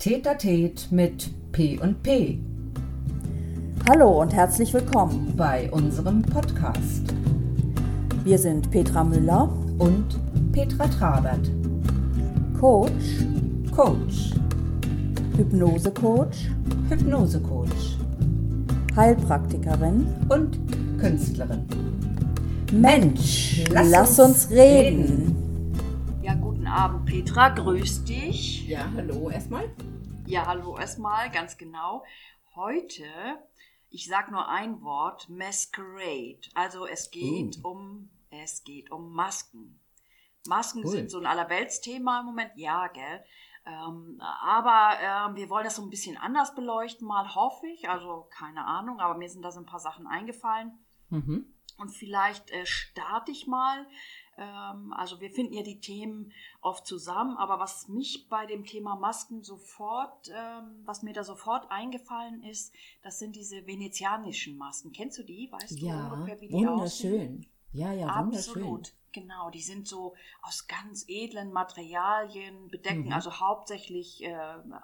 Tetatet mit P und P Hallo und herzlich willkommen. bei unserem Podcast Wir sind Petra Müller, und Petra Trabert, Coach, Coach, Hypnose-Coach, Hypnosecoach Heilpraktikerin. und Künstlerin. Mensch, lass lass, uns uns reden. Ja, guten Abend, Petra. Grüß dich. Ja, hallo erstmal. Ja, hallo erstmal, ganz genau. Heute, ich sag nur ein Wort, Masquerade. Also es geht Uh. um, es geht um Masken. Masken Cool. sind so ein Allerweltsthema im Moment, ja, gell. Ähm, aber ähm, wir wollen das so ein bisschen anders beleuchten, mal hoffe ich. Also keine Ahnung, aber mir sind da so ein paar Sachen eingefallen. Mhm. Und vielleicht äh, starte ich mal. Ähm, also wir finden ja die Themen oft zusammen, aber was mich bei dem Thema Masken sofort, ähm, was mir da sofort eingefallen ist, das sind diese venezianischen Masken. Kennst du die? Weißt du Ja, ungefähr, wie die aussehen? wunderschön. Ja, ja, wunderschön. Absolut, genau. Die sind so aus ganz edlen Materialien, bedecken Mhm. also hauptsächlich äh,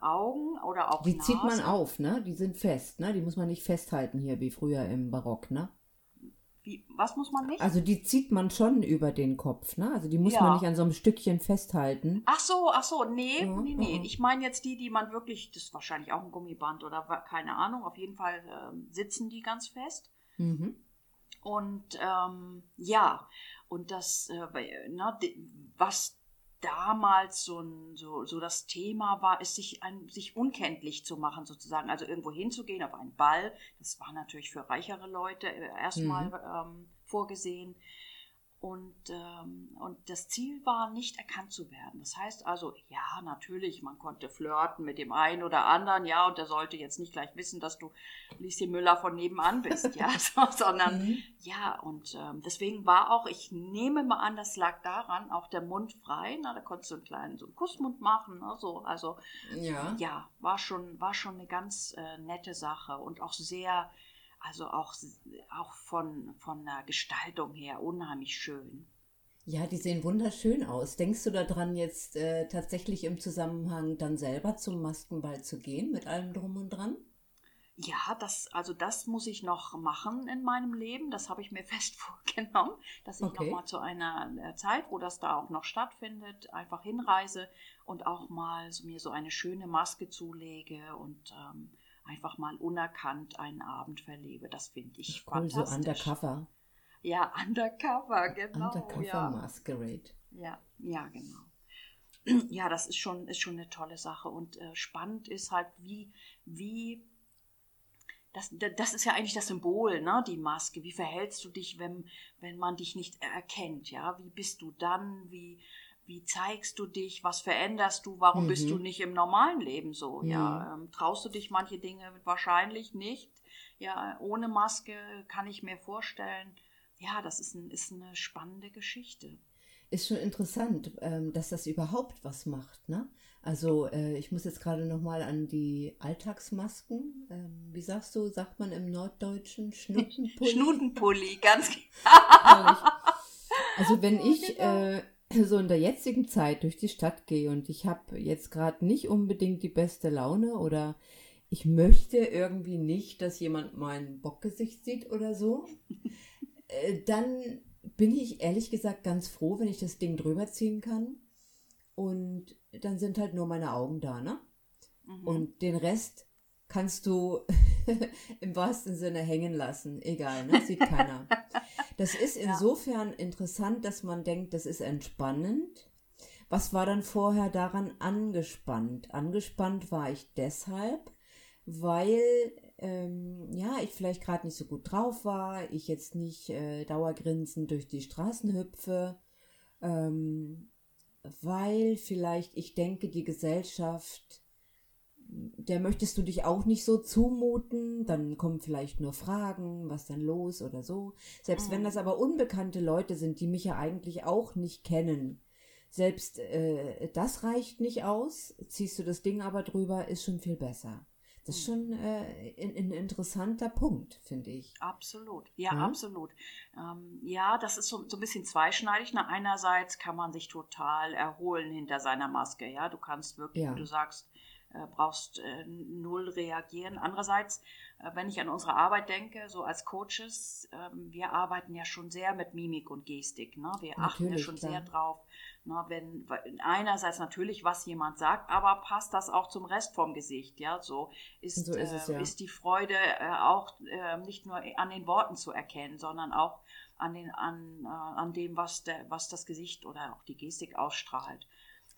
Augen oder auch Die zieht man Nase. auf, ne? Die sind fest, ne? Die muss man nicht festhalten hier wie früher im Barock, ne? Wie, was muss man nicht? Also die zieht man schon über den Kopf, ne? Also die muss Ja. man nicht an so einem Stückchen festhalten. Ach so, ach so, nee, Ja, nee, nee. ja. Ich meine jetzt die, die man wirklich, das ist wahrscheinlich auch ein Gummiband oder keine Ahnung, auf jeden Fall ähm, sitzen die ganz fest. Mhm. Und ähm, ja, und das, äh, weil, ne, was damals so, ein, so, so das Thema war, ist sich, ein, sich unkenntlich zu machen sozusagen, also irgendwo hinzugehen auf einen Ball. Das war natürlich für reichere Leute äh, erstmal ähm, vorgesehen. Und, ähm, und das Ziel war, nicht erkannt zu werden. Das heißt also, ja, natürlich, man konnte flirten mit dem einen oder anderen, ja, und der sollte jetzt nicht gleich wissen, dass du Lieschen Müller von nebenan bist, ja, so, sondern Mhm. ja, und ähm, deswegen war auch, ich nehme mal an, das lag daran, auch der Mund frei, na, da konntest du einen kleinen so einen Kussmund machen, ne, so, also Ja. ja, war schon, war schon eine ganz äh, nette Sache und auch sehr, also auch, auch von, von der Gestaltung her unheimlich schön. Ja, die sehen wunderschön aus. Denkst du daran, jetzt äh, tatsächlich im Zusammenhang dann selber zum Maskenball zu gehen, mit allem drum und dran? Ja, das, also das muss ich noch machen in meinem Leben. Das habe ich mir fest vorgenommen, dass ich Okay. noch mal zu einer äh, Zeit, wo das da auch noch stattfindet, einfach hinreise und auch mal so, mir so eine schöne Maske zulege und ähm, einfach mal unerkannt einen Abend verlebe. Das finde ich Cool, so fantastisch. undercover. Ja, undercover, genau. undercover ja. Masquerade. Ja, ja, genau. Ja, das ist schon, ist schon eine tolle Sache. Und äh, spannend ist halt, wie, wie, das, das ist ja eigentlich das Symbol, ne, die Maske. Wie verhältst du dich, wenn, wenn man dich nicht erkennt, ja? Wie bist du dann? Wie, wie zeigst du dich? Was veränderst du? Warum Mhm. bist du nicht im normalen Leben so? Ja, Mhm. ähm, traust du dich manche Dinge wahrscheinlich nicht? Ja, ohne Maske kann ich mir vorstellen, ja, das ist, ein, ist eine spannende Geschichte. Ist schon interessant, ähm, dass das überhaupt was macht, ne? Also äh, ich muss jetzt gerade nochmal an die Alltagsmasken, ähm, wie sagst du, sagt man im Norddeutschen, Schnuttenpulli? Schnutenpulli, ganz Herrlich. Also wenn Ja, ich genau. äh, so in der jetzigen Zeit durch die Stadt gehe und ich habe jetzt gerade nicht unbedingt die beste Laune oder ich möchte irgendwie nicht, dass jemand mein Bockgesicht sieht oder so, äh, dann bin ich ehrlich gesagt ganz froh, wenn ich das Ding drüber ziehen kann und dann sind halt nur meine Augen da, ne? Mhm. Und den Rest kannst du im wahrsten Sinne hängen lassen. Egal, ne? Sieht keiner. Das ist insofern interessant, dass man denkt, das ist entspannend. Was war dann vorher daran angespannt? Angespannt war ich deshalb, weil ähm, ja, ich vielleicht gerade nicht so gut drauf war, ich jetzt nicht äh, dauergrinsend durch die Straßen hüpfe, ähm, weil vielleicht ich denke, die Gesellschaft, der möchtest du dich auch nicht so zumuten, dann kommen vielleicht nur Fragen, was denn los oder so. Selbst wenn Mhm. das aber unbekannte Leute sind, die mich ja eigentlich auch nicht kennen, selbst äh, das reicht nicht aus, ziehst du das Ding aber drüber, ist schon viel besser. Das ist schon äh, ein, ein interessanter Punkt, finde ich. Absolut, ja, Ja. absolut. Ähm, ja, das ist so, so ein bisschen zweischneidig. Na, einerseits kann man sich total erholen hinter seiner Maske. Ja, du kannst wirklich, Ja. du sagst, brauchst äh, null reagieren. Andererseits, äh, wenn ich an unsere Arbeit denke, so als Coaches, ähm, wir arbeiten ja schon sehr mit Mimik und Gestik. Ne? Wir achten ja Natürlich, schon klar. sehr drauf. Ne? Wenn einerseits natürlich, was jemand sagt, aber passt das auch zum Rest vom Gesicht. Ja, so ist, So ist es, äh, ja. ist die Freude äh, auch äh, nicht nur an den Worten zu erkennen, sondern auch an, den, an, äh, an dem, was, der, was das Gesicht oder auch die Gestik ausstrahlt.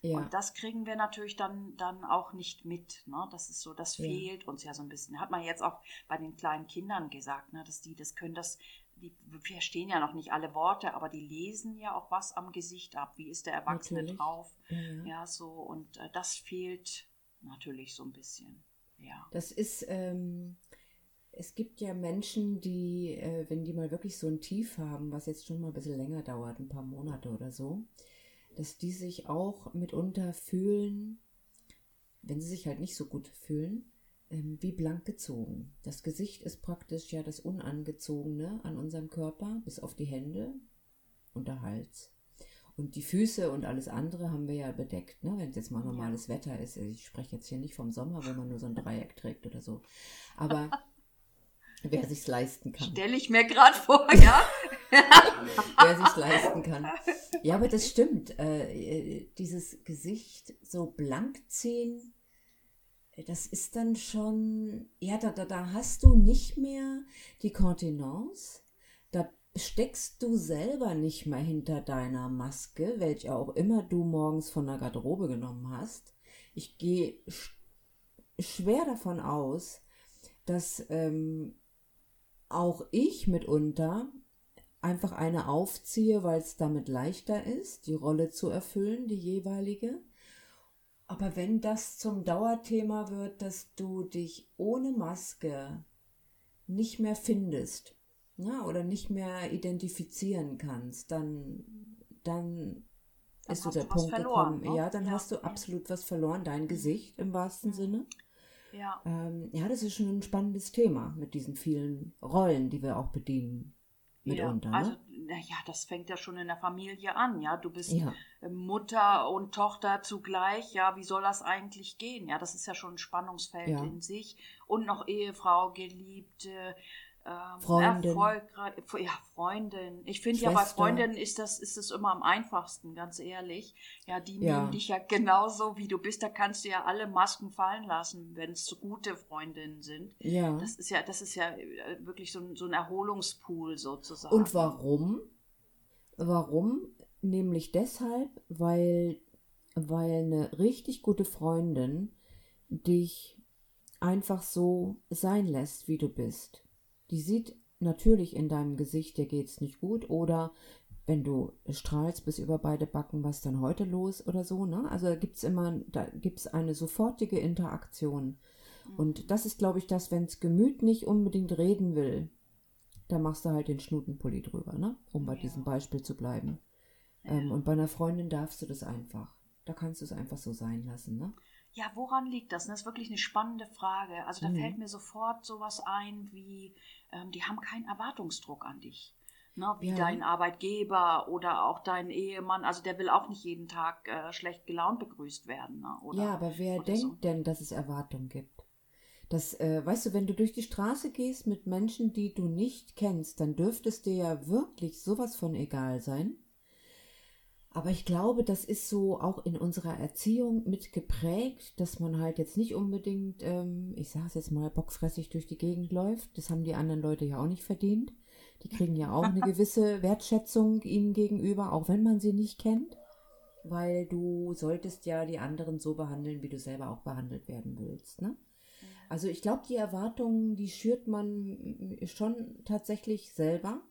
Ja. Und das kriegen wir natürlich dann, dann auch nicht mit. Ne? Das ist so, das Ja. fehlt uns ja so ein bisschen. Hat man jetzt auch bei den kleinen Kindern gesagt, ne? dass die das können, das, die verstehen ja noch nicht alle Worte, aber die lesen ja auch was am Gesicht ab. Wie ist der Erwachsene Natürlich. drauf? Ja, ja. Ja, so, und äh, das fehlt natürlich so ein bisschen. Ja. Das ist, ähm, es gibt ja Menschen, die, äh, wenn die mal wirklich so ein Tief haben, was jetzt schon mal ein bisschen länger dauert, ein paar Monate oder so, dass die sich auch mitunter fühlen, wenn sie sich halt nicht so gut fühlen, ähm, wie blank gezogen. Das Gesicht ist praktisch ja das Unangezogene an unserem Körper, bis auf die Hände und der Hals. Und die Füße und alles andere haben wir ja bedeckt, ne? wenn es jetzt mal normales Wetter ist. Ich spreche jetzt hier nicht vom Sommer, wo man nur so ein Dreieck trägt oder so. Aber wer sich's leisten kann. Stelle ich mir gerade vor, ja. Wer sich's leisten kann. Ja, aber das stimmt. Äh, äh, dieses Gesicht so blank ziehen, das ist dann schon, ja, da, da, da hast du nicht mehr die Kontenance. Da steckst du selber nicht mehr hinter deiner Maske, welche auch immer du morgens von der Garderobe genommen hast. Ich gehe sch schwer davon aus, dass ähm, auch ich mitunter einfach eine aufziehe, weil es damit leichter ist, die Rolle zu erfüllen, die jeweilige. Aber wenn das zum Dauerthema wird, dass du dich ohne Maske nicht mehr findest ja, oder nicht mehr identifizieren kannst, dann, dann, Dann ist so der Punkt verloren, gekommen. ne? Ja, dann Ja, hast du absolut was verloren, dein Gesicht im wahrsten Sinne. ja. Ähm, ja, das ist schon ein spannendes Thema mit diesen vielen Rollen, die wir auch bedienen. Mitunter. Ja, also, ne? naja, das fängt ja schon in der Familie an, ja. Du bist Ja. äh, Mutter und Tochter zugleich, ja. Wie soll das eigentlich gehen? Ja, das ist ja schon ein Spannungsfeld Ja. in sich. Und noch Ehefrau, Geliebte, ähm, Freundin. erfolgreich, ja, Freundin. Ich finde ja, bei. Freundinnen ist das, ist es immer am einfachsten, ganz ehrlich. Ja, die Ja. nehmen dich ja genauso, wie du bist. Da kannst du ja alle Masken fallen lassen, wenn es gute Freundinnen sind. Ja. Das ist ja, das ist ja äh, wirklich so ein, so ein Erholungspool sozusagen. Und warum? Warum? Nämlich deshalb, weil, weil eine richtig gute Freundin dich einfach so sein lässt, wie du bist. Die sieht natürlich in deinem Gesicht, dir geht's nicht gut oder wenn du strahlst bis über beide Backen, was dann heute los oder so, ne? Also da gibt's immer, da gibt's eine sofortige Interaktion. Und das ist, glaube ich, das, wenn's Gemüt nicht unbedingt reden will, da machst du halt den Schnutenpulli drüber, ne? Um bei Ja. diesem Beispiel zu bleiben. Ähm, und bei einer Freundin darfst du das einfach. Da kannst du es einfach so sein lassen, ne? Ja, woran liegt das? Das ist wirklich eine spannende Frage. Also da Mhm. fällt mir sofort sowas ein wie, ähm, die haben keinen Erwartungsdruck an dich. Ne, wie Ja. dein Arbeitgeber oder auch dein Ehemann. Also der will auch nicht jeden Tag äh, schlecht gelaunt begrüßt werden. Ne? Oder, ja, aber wer denkt so. denn, dass es Erwartungen gibt? Das, äh, weißt du, wenn du durch die Straße gehst mit Menschen, die du nicht kennst, dann dürfte es dir ja wirklich sowas von egal sein. Aber ich glaube, das ist so auch in unserer Erziehung mit geprägt, dass man halt jetzt nicht unbedingt, ähm, ich sage es jetzt mal, bockfressig durch die Gegend läuft. Das haben die anderen Leute ja auch nicht verdient. Die kriegen ja auch eine gewisse Wertschätzung ihnen gegenüber, auch wenn man sie nicht kennt. Weil du solltest ja die anderen so behandeln, wie du selber auch behandelt werden willst. Ne? Also ich glaube, die Erwartungen, die schürt man schon tatsächlich selber.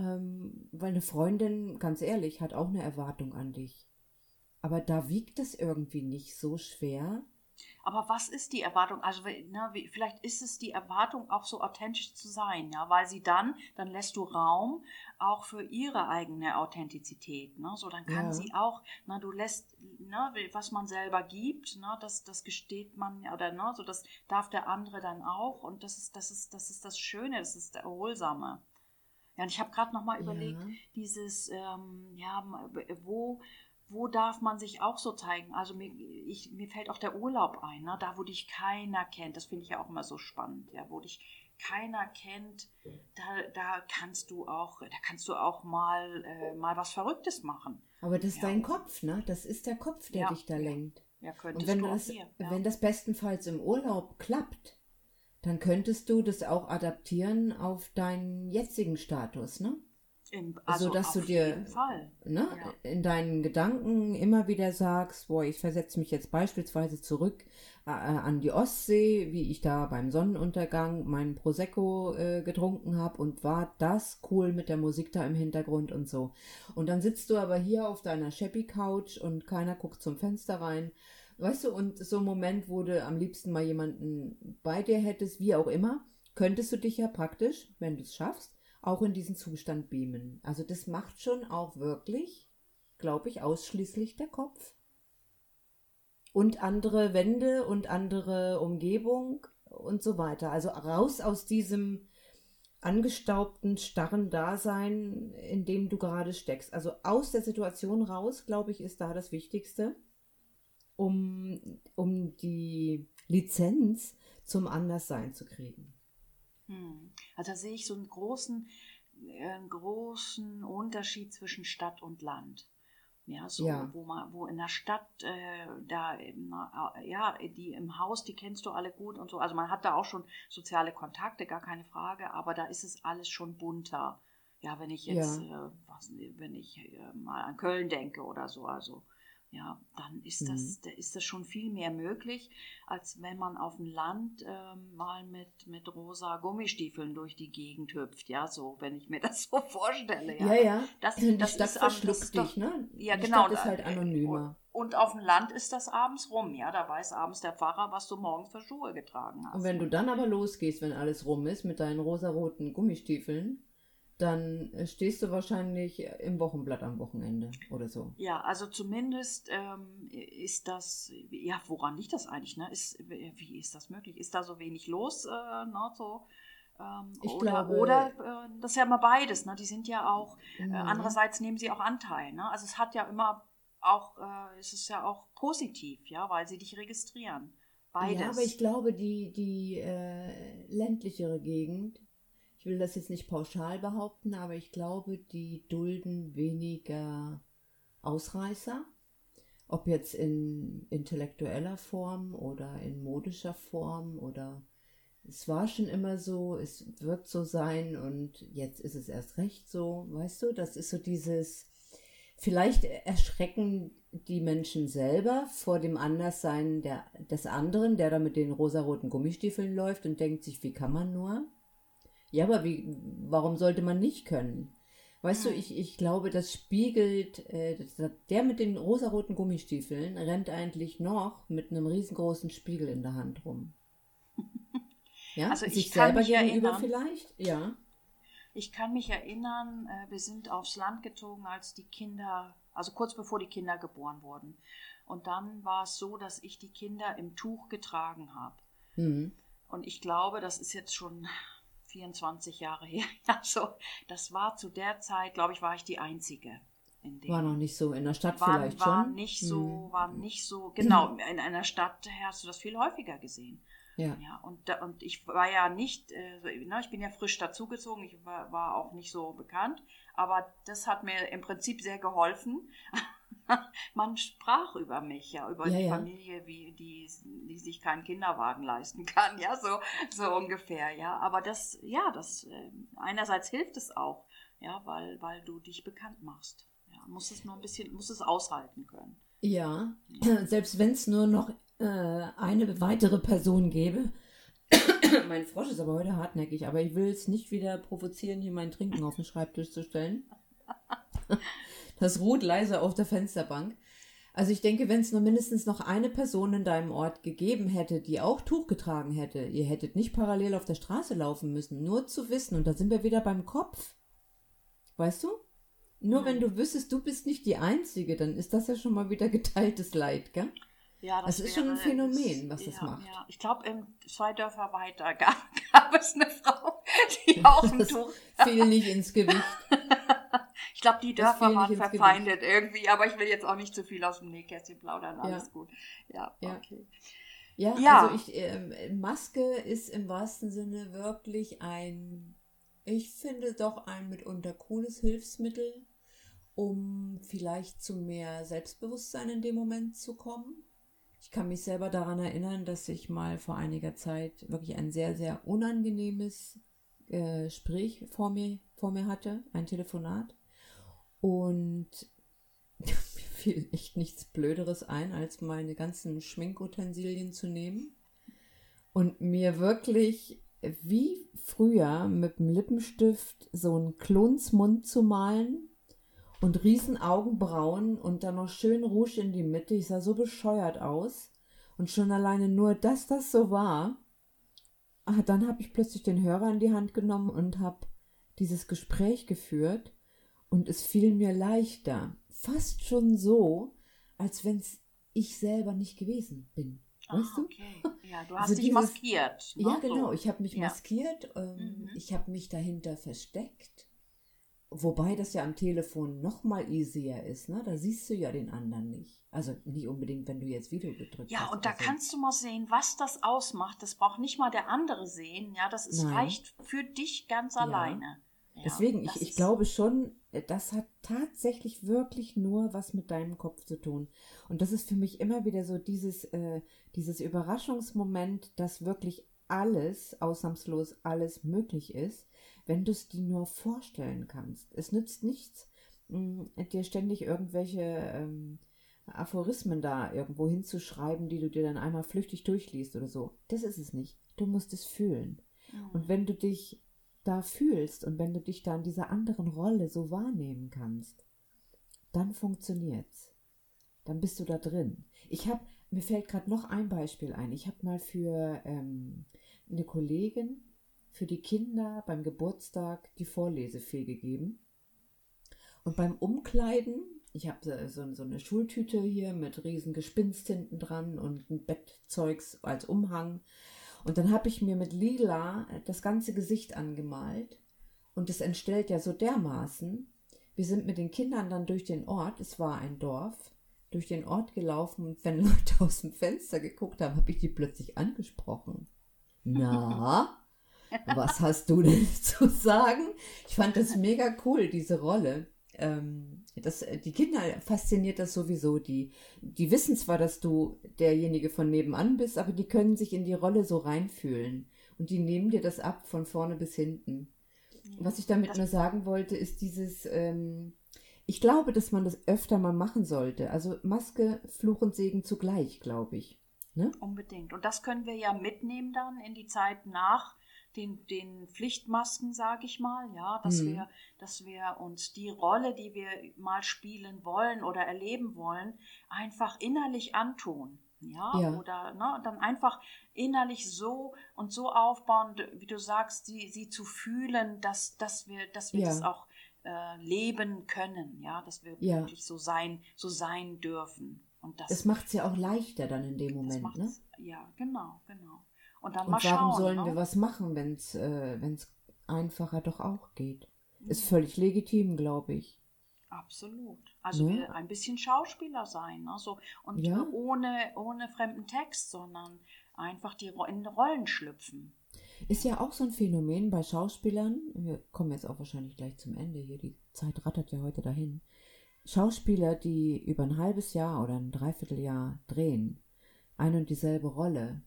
Ähm, weil eine Freundin, ganz ehrlich, hat auch eine Erwartung an dich. Aber da wiegt es irgendwie nicht so schwer. Aber was ist die Erwartung? Also ne, vielleicht ist es die Erwartung, auch so authentisch zu sein, ja, weil sie dann, dann lässt du Raum auch für ihre eigene Authentizität, ne? So dann kann Ja. sie auch, na, du lässt, ne, was man selber gibt, ne, das, das gesteht man oder ne, so das darf der andere dann auch und das ist, das ist, das ist das Schöne, das ist der Erholsame. Ja, und ich habe gerade noch mal überlegt, dieses, ähm, ja, wo wo darf man sich auch so zeigen? Also mir, ich, mir fällt auch der Urlaub ein, ne? da wo dich keiner kennt. Das finde ich ja auch immer so spannend, ja, wo dich keiner kennt, da, da kannst du auch, da kannst du auch mal, äh, mal was Verrücktes machen. Aber das ist Ja. dein Kopf, ne? Das ist der Kopf, der Ja. dich da lenkt. Ja, Und könntest wenn du das, hier. Ja. wenn das bestenfalls im Urlaub klappt, dann könntest du das auch adaptieren auf deinen jetzigen Status, ne? Im, also dass auf du dir- ne? Ja. In deinen Gedanken immer wieder sagst, boah, ich versetze mich jetzt beispielsweise zurück äh, an die Ostsee, wie ich da beim Sonnenuntergang meinen Prosecco äh, getrunken habe und war das cool mit der Musik da im Hintergrund und so. Und dann sitzt du aber hier auf deiner Shabby Couch und keiner guckt zum Fenster rein. Weißt du, und so ein Moment, wo du am liebsten mal jemanden bei dir hättest, wie auch immer, könntest du dich ja praktisch, wenn du es schaffst, auch in diesen Zustand beamen. Also das macht schon auch wirklich, glaube ich, ausschließlich der Kopf. Und andere Wände und andere Umgebung und so weiter. Also raus aus diesem angestaubten, starren Dasein, in dem du gerade steckst. Also aus der Situation raus, glaube ich, ist da das Wichtigste, um, um die Lizenz zum Anderssein zu kriegen. Hm. Also da sehe ich so einen großen, äh, einen großen Unterschied zwischen Stadt und Land. Ja, so, Ja. wo man, wo in der Stadt, äh, da, eben, äh, ja, die im Haus, die kennst du alle gut und so. Also man hat da auch schon soziale Kontakte, gar keine Frage, aber da ist es alles schon bunter. Ja, wenn ich jetzt, äh, was, wenn ich äh, mal an Köln denke oder so, also ja, dann ist das, da ist das schon viel mehr möglich, als wenn man auf dem Land ähm, mal mit, mit rosa Gummistiefeln durch die Gegend hüpft. Ja, so, wenn ich mir das so vorstelle. Ja, ja. Das, Die das Stadt ist das verschluckt dich, ne? Ja, die genau. Stadt ist halt äh, anonymer. Und auf dem Land ist das abends rum, ja. Da weiß abends der Pfarrer, was du morgens für Schuhe getragen hast. Und wenn du dann aber losgehst, wenn alles rum ist, mit deinen rosaroten Gummistiefeln, dann stehst du wahrscheinlich im Wochenblatt am Wochenende oder so. Ja, also zumindest ähm, ist das, ja, woran liegt das eigentlich? Ne? Ist, wie ist das möglich? Ist da so wenig los? Äh, ne? so, ähm, Ich oder glaube- oder äh, das ist ja immer beides. Ne? Die sind ja auch, äh, Mhm. andererseits nehmen sie auch Anteil. Ne? Also es hat ja immer auch, äh, es ist ja auch positiv, ja, weil sie dich registrieren. Beides. Ja, aber ich glaube, die, die äh, ländlichere Gegend, ich will das jetzt nicht pauschal behaupten, aber ich glaube, die dulden weniger Ausreißer. Ob jetzt in intellektueller Form oder in modischer Form oder es war schon immer so, es wird so sein und jetzt ist es erst recht so, weißt du, das ist so dieses, vielleicht erschrecken die Menschen selber vor dem Anderssein der, des anderen, der da mit den rosaroten Gummistiefeln läuft und denkt sich, wie kann man nur? Ja, aber wie, warum sollte man nicht können? Weißt du, ich, ich glaube, das spiegelt, äh, das, der mit den rosaroten Gummistiefeln rennt eigentlich noch mit einem riesengroßen Spiegel in der Hand rum. Ja, Also ich sich kann selber mich gegenüber erinnern- vielleicht? Ja. Ich kann mich erinnern, äh, wir sind aufs Land gezogen, als die Kinder, also kurz bevor die Kinder geboren wurden. Und dann war es so, dass ich die Kinder im Tuch getragen habe. Mhm. Und ich glaube, das ist jetzt schon 24 Jahre her. Also, das war zu der Zeit, glaube ich, war ich die Einzige. War noch nicht so in der Stadt war, vielleicht war schon. nicht so, Mhm. war nicht so, genau, in einer Stadt hast du das viel häufiger gesehen. Ja. Ja, und, und ich war ja nicht, äh, so, ne, ich bin ja frisch dazugezogen, ich war, war auch nicht so bekannt, aber das hat mir im Prinzip sehr geholfen. Man sprach über mich, ja, über Ja, die ja. Familie, wie die, die sich keinen Kinderwagen leisten kann, ja, so, so ungefähr, ja. Aber das, ja, das äh, einerseits hilft es auch, ja, weil, weil du dich bekannt machst. Ja, musst es nur ein bisschen, musst es aushalten können. Ja, selbst wenn es nur noch äh, eine weitere Person gäbe. mein Frosch ist aber heute hartnäckig, aber ich will es nicht wieder provozieren, hier mein Trinken auf den Schreibtisch zu stellen. Das ruht leise auf der Fensterbank. Also ich denke, wenn es nur mindestens noch eine Person in deinem Ort gegeben hätte, die auch Tuch getragen hätte, ihr hättet nicht parallel auf der Straße laufen müssen, nur zu wissen, und da sind wir wieder beim Kopf. Weißt du? Nur wenn du wüsstest, du bist nicht die Einzige, dann ist das ja schon mal wieder geteiltes Leid, gell? Ja, Das ist schon ein Phänomen, was das ja, macht. Ja. Ich glaube, zwei Dörfer weiter gab, gab es eine Frau, die auch ein Das Tuch. fiel nicht ins Gewicht. ich glaube, die Dörfer waren verfeindet irgendwie, aber ich will jetzt auch nicht zu viel aus dem Nähkästchen plaudern. Alles Ja. gut. Ja, Ja. okay. Ja, Ja. also ich, ähm, Maske ist im wahrsten Sinne wirklich ein, ich finde doch ein mitunter cooles Hilfsmittel, um vielleicht zu mehr Selbstbewusstsein in dem Moment zu kommen. Ich kann mich selber daran erinnern, dass ich mal vor einiger Zeit wirklich ein sehr, sehr unangenehmes äh, Gespräch vor mir, vor mir hatte, ein Telefonat. Und mir fiel echt nichts Blöderes ein, als meine ganzen Schminkutensilien zu nehmen und mir wirklich wie früher mit dem Lippenstift so einen Klunsmund zu malen und riesen Augenbrauen und dann noch schön Rouge in die Mitte. Ich sah so bescheuert aus. Und schon alleine nur, dass das so war, ah, dann habe ich plötzlich den Hörer in die Hand genommen und habe dieses Gespräch geführt und es fiel mir leichter. Fast schon so, als wenn es ich selber nicht gewesen bin. Weißt Ah, du? okay. Ja, du hast Also dich dieses- maskiert. Ne? Ja, genau. Ich habe mich Ja. maskiert. Ähm, Mhm. Ich habe mich dahinter versteckt. Wobei das ja am Telefon noch mal easier ist. Ne? Da siehst du ja den anderen nicht. Also nicht unbedingt, wenn du jetzt Video gedrückt Ja, hast. und da oder so. kannst du mal sehen, was das ausmacht. Das braucht nicht mal der andere sehen. Ja, das ist, Nein. reicht für dich ganz alleine. Ja, Deswegen, ich, ich glaube schon, äh, das hat tatsächlich wirklich nur was mit deinem Kopf zu tun. Und das ist für mich immer wieder so dieses, äh, dieses Überraschungsmoment, dass wirklich alles, ausnahmslos alles möglich ist, wenn du es dir nur vorstellen kannst. Es nützt nichts, mh, dir ständig irgendwelche ähm, Aphorismen da irgendwo hinzuschreiben, die du dir dann einmal flüchtig durchliest oder so. Das ist es nicht. Du musst es fühlen. Mhm. Und wenn du dich da fühlst und wenn du dich da in dieser anderen Rolle so wahrnehmen kannst, dann funktioniert's. Dann bist du da drin. Ich habe, mir fällt gerade noch ein Beispiel ein. Ich habe mal für ähm, eine Kollegin, für die Kinder beim Geburtstag die Vorlesefee gegeben. Und beim Umkleiden, ich habe so, so eine Schultüte hier mit riesen Gespinst hinten dran und ein Bettzeugs als Umhang. Und dann habe ich mir mit Lila das ganze Gesicht angemalt. Und es entstellt ja so dermaßen. Wir sind mit den Kindern dann durch den Ort, es war ein Dorf, durch den Ort gelaufen und wenn Leute aus dem Fenster geguckt haben, habe ich die plötzlich angesprochen. Na, was hast du denn zu sagen? Ich fand das mega cool, diese Rolle. Ähm, das, die Kinder fasziniert das sowieso. Die, die wissen zwar, dass du derjenige von nebenan bist, aber die können sich in die Rolle so reinfühlen. Und die nehmen dir das ab von vorne bis hinten. Was ich damit nur sagen wollte, ist dieses, ähm, ich glaube, dass man das öfter mal machen sollte. Also Maske, Fluch und Segen zugleich, glaube ich. Ne? Unbedingt. Und das können wir ja mitnehmen dann in die Zeit nach den, den Pflichtmasken, sage ich mal, ja, dass Mhm. wir, dass wir uns die Rolle, die wir mal spielen wollen oder erleben wollen, einfach innerlich antun. Ja, Ja. oder ne, dann einfach innerlich so und so aufbauen, wie du sagst, sie, sie zu fühlen, dass, dass wir, dass wir Ja. das auch äh, leben können, ja, dass wir Ja. wirklich so sein, so sein dürfen. Und das, Das macht es ja auch leichter dann in dem Moment, ne? Ja, genau, genau. Und dann Und mal warum schauen. sollen ne? wir was machen, wenn es äh, wenn's einfacher doch auch geht? Ist völlig legitim, glaube ich. Absolut. Also Ne? wir ein bisschen Schauspieler sein, ne? so, und Ja. äh, ohne, ohne fremden Text, sondern einfach die in Rollen schlüpfen. Ist ja auch so ein Phänomen bei Schauspielern. Wir kommen jetzt auch wahrscheinlich gleich zum Ende hier. Die Zeit rattert ja heute dahin. Schauspieler, die über ein halbes Jahr oder ein Dreivierteljahr drehen, eine und dieselbe Rolle,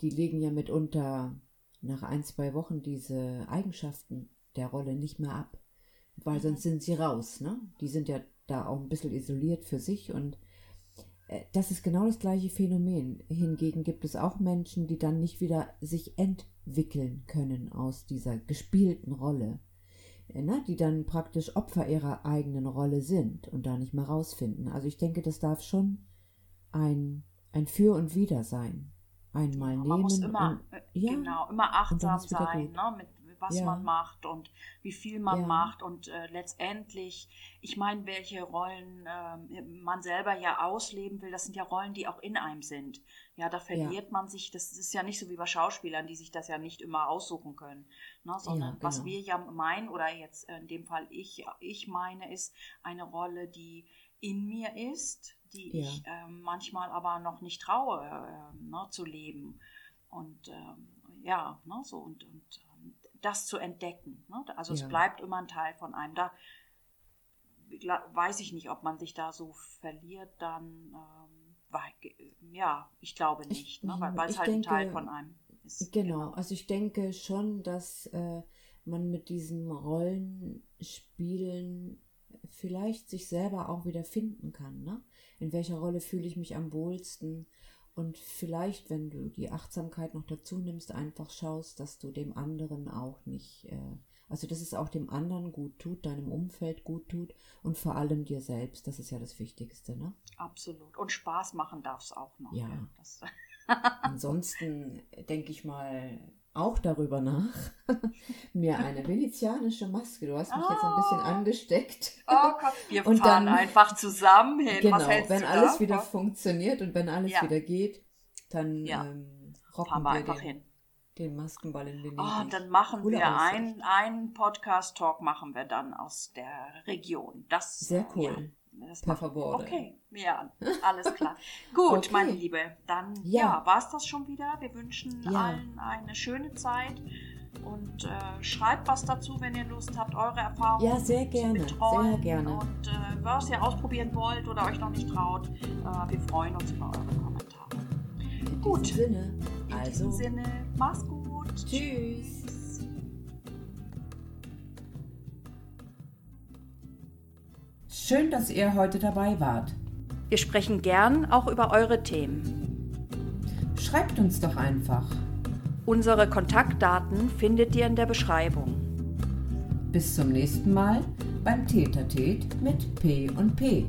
die legen ja mitunter nach ein, zwei Wochen diese Eigenschaften der Rolle nicht mehr ab. Weil sonst sind sie raus, ne? Die sind ja da auch ein bisschen isoliert für sich und äh, das ist genau das gleiche Phänomen. Hingegen gibt es auch Menschen, die dann nicht wieder sich entwickeln können aus dieser gespielten Rolle. Äh, Ne, die dann praktisch Opfer ihrer eigenen Rolle sind und da nicht mehr rausfinden. Also ich denke, das darf schon ein, ein Für und Wider sein. Einmal Ja, nehmen man muss immer, und, äh, ja, genau, immer achtsam sein, ne? mit, was Ja. man macht und wie viel man Ja. macht und äh, letztendlich, ich meine, welche Rollen ähm, man selber ja ausleben will, das sind ja Rollen, die auch in einem sind. Ja, da verliert man sich, das ist ja nicht so wie bei Schauspielern, die sich das ja nicht immer aussuchen können, ne, sondern Ja, was genau. wir ja meinen, oder jetzt in dem Fall ich, ich meine, ist eine Rolle, die in mir ist, die Ja. ich ähm, manchmal aber noch nicht traue ähm, ne, zu leben. Und ähm, ja, ne, so und, und ähm, das zu entdecken. Ne? Also Ja. es bleibt immer ein Teil von einem. Da weiß ich nicht, ob man sich da so verliert, dann ähm, ja, ich glaube Ich- nicht, ne? weil, es ich halt ein Teil denke, von einem ist. Genau, also ich denke schon, dass äh, man mit diesem Rollenspielen vielleicht sich selber auch wieder finden kann. Ne? In welcher Rolle fühle ich mich am wohlsten? Und vielleicht, wenn du die Achtsamkeit noch dazu nimmst, einfach schaust, dass du dem anderen auch nicht, äh, also dass es auch dem anderen gut tut, deinem Umfeld gut tut und vor allem dir selbst. Das ist ja das Wichtigste. Ne? Absolut. Und Spaß machen darf es auch noch. Ja. Das, Ansonsten denke ich mal auch darüber nach, mir eine venezianische Maske, du hast mich jetzt ein bisschen Ah. angesteckt. oh Gott, wir Und fahren dann- einfach zusammen hin. genau, wenn alles da? wieder funktioniert und wenn alles Ja. wieder geht, dann Ja. ähm, fahren rocken wir wir einfach den, hin. den Maskenball in Venedig. Oh, dann machen Coole wir einen Podcast-Talk machen wir dann aus der Region. Das, Sehr cool. Ja, das Per favore. Okay, ja, alles klar. Gut, Okay. meine Liebe, dann Ja. ja, war es das schon wieder. Wir wünschen Ja. allen eine schöne Zeit und äh, schreibt was dazu, wenn ihr Lust habt, eure Erfahrungen Ja, sehr gerne, Rollen sehr gerne. und äh, was ihr ausprobieren wollt oder euch noch nicht traut. Äh, wir freuen uns über eure Kommentare. in gut. diesem Sinne, In also diesem Sinne, mach's gut. tschüss. Schön, dass ihr heute dabei wart. Wir sprechen gern auch über eure Themen. Schreibt uns doch einfach. Unsere Kontaktdaten findet ihr in der Beschreibung. Bis zum nächsten Mal beim Tätertät mit P und P.